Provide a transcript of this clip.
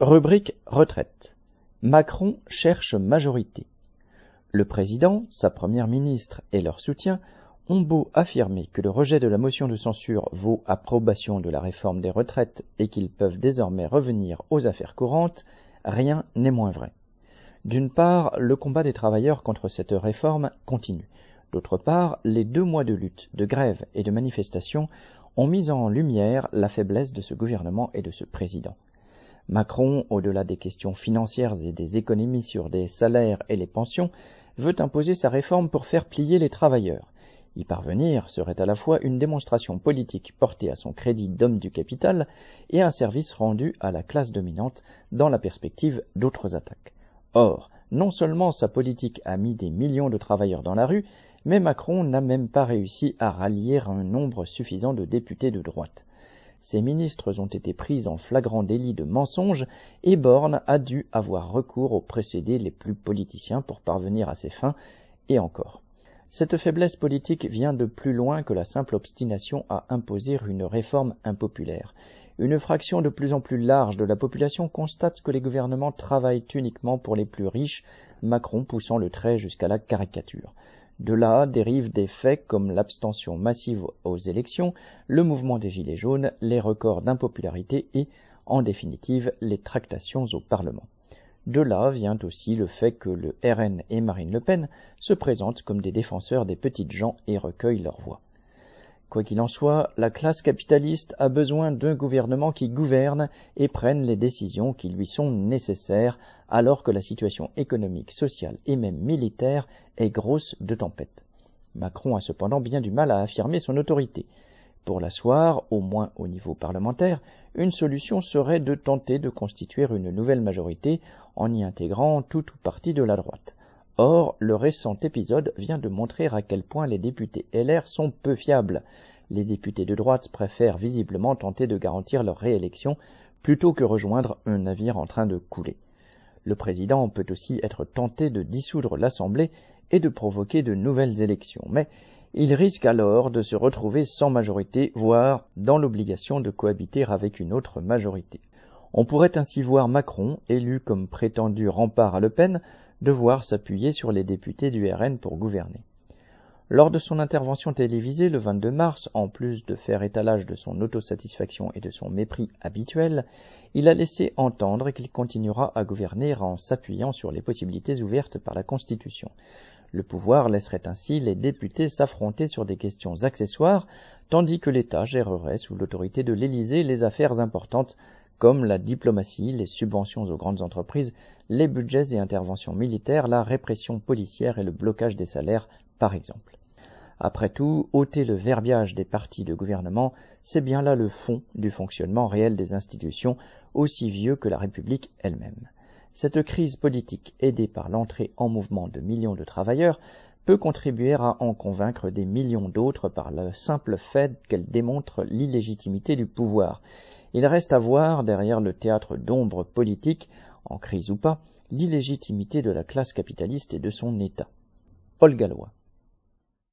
Rubrique retraite. Macron cherche majorité. Le président, sa première ministre et leur soutien ont beau affirmer que le rejet de la motion de censure vaut approbation de la réforme des retraites et qu'ils peuvent désormais revenir aux affaires courantes, rien n'est moins vrai. D'une part, le combat des travailleurs contre cette réforme continue. D'autre part, les deux mois de lutte, de grève et de manifestation ont mis en lumière la faiblesse de ce gouvernement et de ce président. Macron, au-delà des questions financières et des économies sur des salaires et les pensions, veut imposer sa réforme pour faire plier les travailleurs. Y parvenir serait à la fois une démonstration politique portée à son crédit d'homme du capital et un service rendu à la classe dominante dans la perspective d'autres attaques. Or, non seulement sa politique a mis des millions de travailleurs dans la rue, mais Macron n'a même pas réussi à rallier un nombre suffisant de députés de droite. Ses ministres ont été pris en flagrant délit de mensonge et Borne a dû avoir recours aux précédés les plus politiciens pour parvenir à ses fins, et encore. Cette faiblesse politique vient de plus loin que la simple obstination à imposer une réforme impopulaire. Une fraction de plus en plus large de la population constate que les gouvernements travaillent uniquement pour les plus riches, Macron poussant le trait jusqu'à la caricature. De là dérivent des faits comme l'abstention massive aux élections, le mouvement des Gilets jaunes, les records d'impopularité et, en définitive, les tractations au Parlement. De là vient aussi le fait que le RN et Marine Le Pen se présentent comme des défenseurs des petites gens et recueillent leur voix. Quoi qu'il en soit, la classe capitaliste a besoin d'un gouvernement qui gouverne et prenne les décisions qui lui sont nécessaires alors que la situation économique, sociale et même militaire est grosse de tempête. Macron a cependant bien du mal à affirmer son autorité. Pour l'asseoir, au moins au niveau parlementaire, une solution serait de tenter de constituer une nouvelle majorité en y intégrant tout ou partie de la droite. Or, le récent épisode vient de montrer à quel point les députés LR sont peu fiables. Les députés de droite préfèrent visiblement tenter de garantir leur réélection plutôt que rejoindre un navire en train de couler. Le président peut aussi être tenté de dissoudre l'Assemblée et de provoquer de nouvelles élections, mais il risque alors de se retrouver sans majorité, voire dans l'obligation de cohabiter avec une autre majorité. On pourrait ainsi voir Macron, élu comme prétendu rempart à Le Pen, devoir s'appuyer sur les députés du RN pour gouverner. Lors de son intervention télévisée le 22 mars, en plus de faire étalage de son autosatisfaction et de son mépris habituel, il a laissé entendre qu'il continuera à gouverner en s'appuyant sur les possibilités ouvertes par la Constitution. Le pouvoir laisserait ainsi les députés s'affronter sur des questions accessoires, tandis que l'État gérerait sous l'autorité de l'Élysée les affaires importantes comme la diplomatie, les subventions aux grandes entreprises, les budgets et interventions militaires, la répression policière et le blocage des salaires, par exemple. Après tout, ôter le verbiage des partis de gouvernement, c'est bien là le fond du fonctionnement réel des institutions, aussi vieux que la République elle-même. Cette crise politique, aidée par l'entrée en mouvement de millions de travailleurs, peut contribuer à en convaincre des millions d'autres par le simple fait qu'elle démontre l'illégitimité du pouvoir. Il reste à voir, derrière le théâtre d'ombre politique, en crise ou pas, l'illégitimité de la classe capitaliste et de son État. Paul Gallois.